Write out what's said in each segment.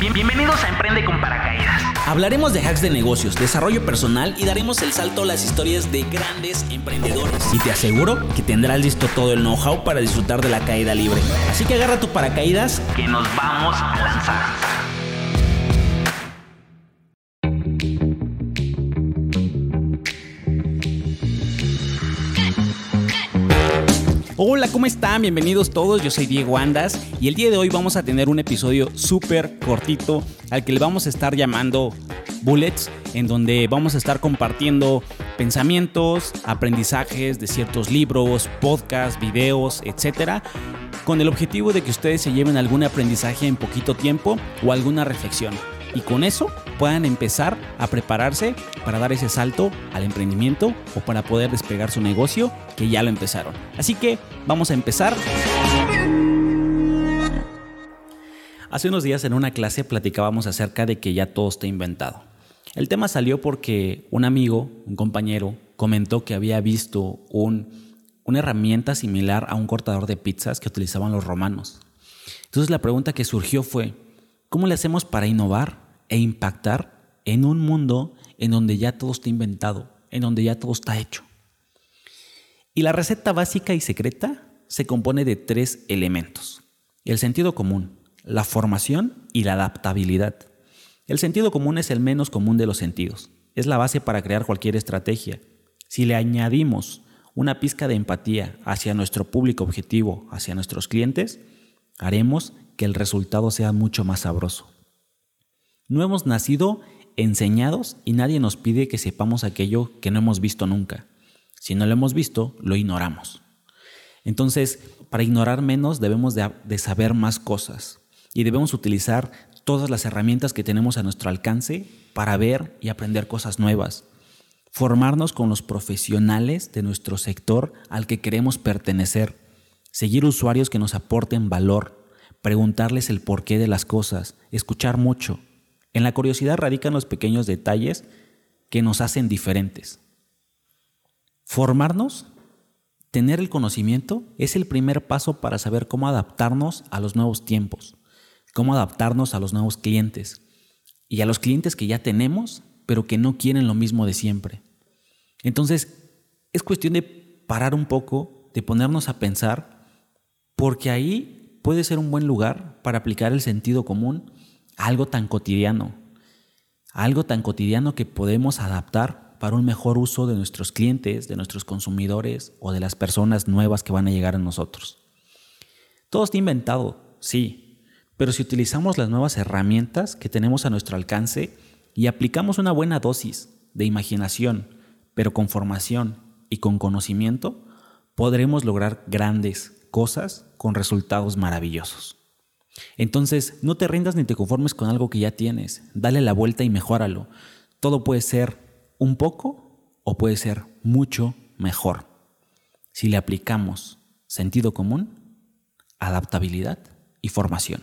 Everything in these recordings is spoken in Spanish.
Bienvenidos a Emprende con Paracaídas. Hablaremos de hacks de negocios, desarrollo personal y daremos el salto a las historias de grandes emprendedores. Y te aseguro que tendrás listo todo el know-how para disfrutar de la caída libre. Así que agarra tu paracaídas que nos vamos a lanzar. Hola, ¿cómo están? Bienvenidos todos, yo soy Diego Andas y el día de hoy vamos a tener un episodio súper cortito al que le vamos a estar llamando Bullets, en donde vamos a estar compartiendo pensamientos, aprendizajes de ciertos libros, podcasts, videos, etcétera, con el objetivo de que ustedes se lleven algún aprendizaje en poquito tiempo o alguna reflexión y con eso puedan empezar a prepararse para dar ese salto al emprendimiento o para poder despegar su negocio que ya lo empezaron. Así que vamos a empezar. Hace unos días en una clase platicábamos acerca de que ya todo está inventado. El tema salió porque un amigo, un compañero, comentó que había visto un, una herramienta similar a un cortador de pizzas que utilizaban los romanos. Entonces la pregunta que surgió fue, ¿cómo le hacemos para innovar e impactar en un mundo en donde ya todo está inventado, en donde ya todo está hecho? Y la receta básica y secreta se compone de tres elementos. El sentido común, la formación y la adaptabilidad. El sentido común es el menos común de los sentidos. Es la base para crear cualquier estrategia. Si le añadimos una pizca de empatía hacia nuestro público objetivo, hacia nuestros clientes, haremos que el resultado sea mucho más sabroso. No hemos nacido enseñados y nadie nos pide que sepamos aquello que no hemos visto nunca. Si no lo hemos visto, lo ignoramos. Entonces, para ignorar menos debemos de, saber más cosas y debemos utilizar todas las herramientas que tenemos a nuestro alcance para ver y aprender cosas nuevas. Formarnos con los profesionales de nuestro sector al que queremos pertenecer. Seguir usuarios que nos aporten valor. Preguntarles el porqué de las cosas. Escuchar mucho. En la curiosidad radican los pequeños detalles que nos hacen diferentes. Formarnos, tener el conocimiento, es el primer paso para saber cómo adaptarnos a los nuevos tiempos, cómo adaptarnos a los nuevos clientes y a los clientes que ya tenemos, pero que no quieren lo mismo de siempre. Entonces, es cuestión de parar un poco, de ponernos a pensar, porque ahí puede ser un buen lugar para aplicar el sentido común algo tan cotidiano, algo tan cotidiano que podemos adaptar para un mejor uso de nuestros clientes, de nuestros consumidores o de las personas nuevas que van a llegar a nosotros. Todo está inventado, sí, pero si utilizamos las nuevas herramientas que tenemos a nuestro alcance y aplicamos una buena dosis de imaginación, pero con formación y con conocimiento, podremos lograr grandes cosas con resultados maravillosos. Entonces, no te rindas ni te conformes con algo que ya tienes. Dale la vuelta y mejóralo. Todo puede ser un poco o puede ser mucho mejor. Si le aplicamos sentido común, adaptabilidad y formación.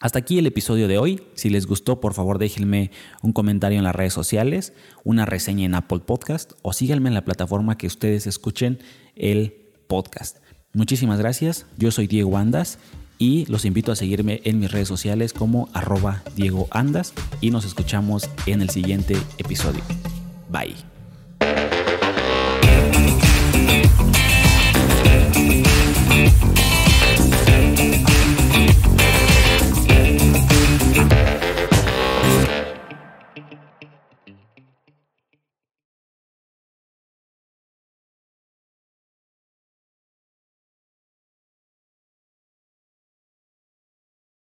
Hasta aquí el episodio de hoy. Si les gustó, por favor déjenme un comentario en las redes sociales, una reseña en Apple Podcast o síganme en la plataforma que ustedes escuchen el podcast. Muchísimas gracias. Yo soy Diego Andas y los invito a seguirme en mis redes sociales como arroba Diego Andas y nos escuchamos en el siguiente episodio. Bye.